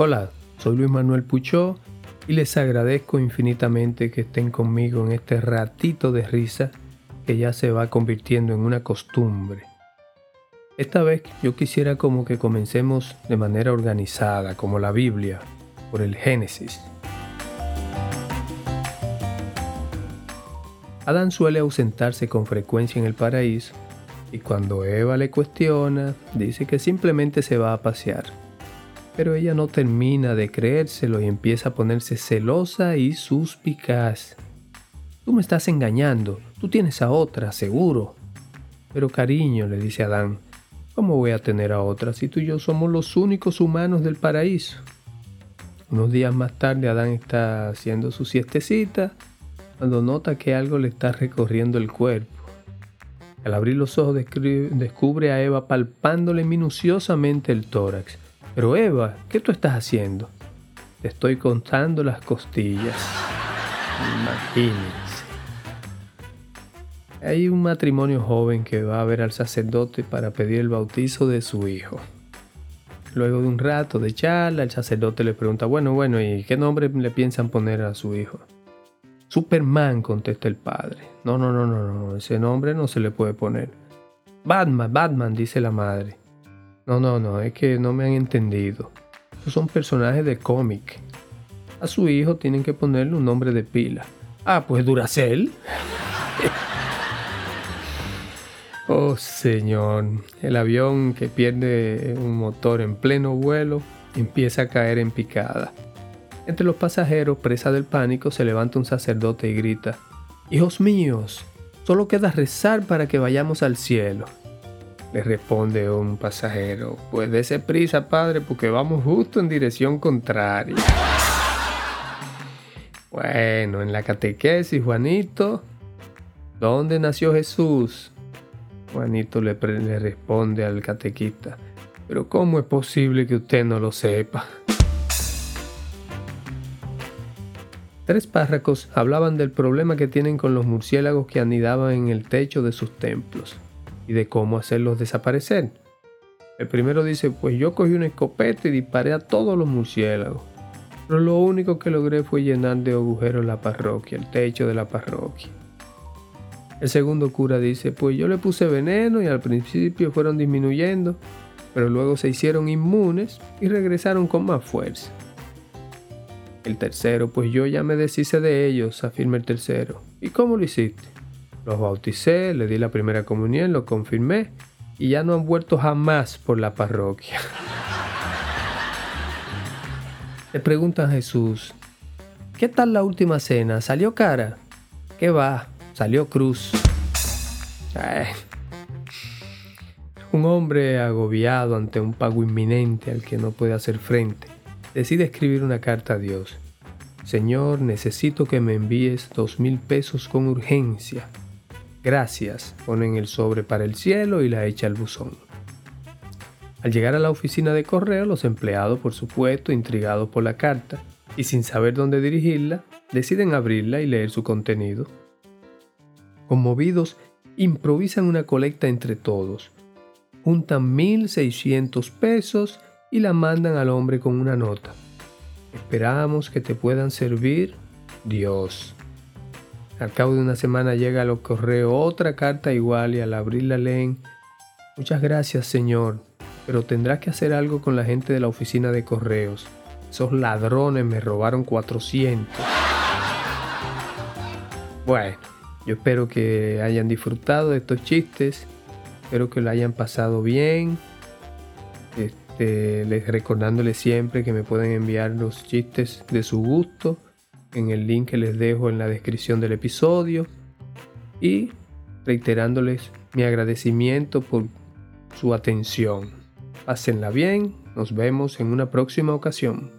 Hola, soy Luis Manuel Puchó y les agradezco infinitamente que estén conmigo en este ratito de risa que ya se va convirtiendo en una costumbre. Esta vez yo quisiera como que comencemos de manera organizada, como la Biblia, por el Génesis. Adán suele ausentarse con frecuencia en el paraíso y cuando Eva le cuestiona, dice que simplemente se va a pasear. Pero ella no termina de creérselo y empieza a ponerse celosa y suspicaz. Tú me estás engañando, tú tienes a otra, seguro. Pero cariño, le dice Adán, ¿cómo voy a tener a otra si tú y yo somos los únicos humanos del paraíso? Unos días más tarde Adán está haciendo su siestecita cuando nota que algo le está recorriendo el cuerpo. Al abrir los ojos descubre a Eva palpándole minuciosamente el tórax pero Eva, ¿qué tú estás haciendo? Te estoy contando las costillas. Imagínense. Hay un matrimonio joven que va a ver al sacerdote para pedir el bautizo de su hijo. Luego de un rato de charla, el sacerdote le pregunta, bueno, bueno, ¿y qué nombre le piensan poner a su hijo? Superman, contesta el padre. No, no, no, no, no, ese nombre no se le puede poner. Batman, Batman, dice la madre. No, no, no, es que no me han entendido. son personajes de cómic. A su hijo tienen que ponerle un nombre de pila. Ah, pues Duracell. oh, señor. El avión que pierde un motor en pleno vuelo empieza a caer en picada. Entre los pasajeros, presa del pánico, se levanta un sacerdote y grita, Hijos míos, solo queda rezar para que vayamos al cielo. Le responde un pasajero, pues dése prisa, padre, porque vamos justo en dirección contraria. Bueno, en la catequesis, Juanito, ¿dónde nació Jesús? Juanito le, le responde al catequista, pero ¿cómo es posible que usted no lo sepa? Tres párracos hablaban del problema que tienen con los murciélagos que anidaban en el techo de sus templos y de cómo hacerlos desaparecer. El primero dice, pues yo cogí una escopeta y disparé a todos los murciélagos. Pero lo único que logré fue llenar de agujeros la parroquia, el techo de la parroquia. El segundo cura dice, pues yo le puse veneno y al principio fueron disminuyendo, pero luego se hicieron inmunes y regresaron con más fuerza. El tercero, pues yo ya me deshice de ellos, afirma el tercero. ¿Y cómo lo hiciste? Los bauticé, le di la primera comunión, lo confirmé y ya no han vuelto jamás por la parroquia. Le pregunta a Jesús, ¿qué tal la última cena? ¿Salió cara? ¿Qué va? Salió cruz. Un hombre agobiado ante un pago inminente al que no puede hacer frente, decide escribir una carta a Dios. Señor, necesito que me envíes dos mil pesos con urgencia. Gracias, ponen el sobre para el cielo y la echa al buzón. Al llegar a la oficina de correo, los empleados, por supuesto, intrigados por la carta y sin saber dónde dirigirla, deciden abrirla y leer su contenido. Conmovidos, improvisan una colecta entre todos, juntan 1.600 pesos y la mandan al hombre con una nota. Esperamos que te puedan servir Dios. Al cabo de una semana llega a los correos otra carta igual y al abrirla leen, muchas gracias Señor, pero tendrás que hacer algo con la gente de la oficina de correos. Esos ladrones me robaron 400. Bueno, yo espero que hayan disfrutado de estos chistes, espero que lo hayan pasado bien. Este, les recordándoles siempre que me pueden enviar los chistes de su gusto en el link que les dejo en la descripción del episodio y reiterándoles mi agradecimiento por su atención. Pásenla bien, nos vemos en una próxima ocasión.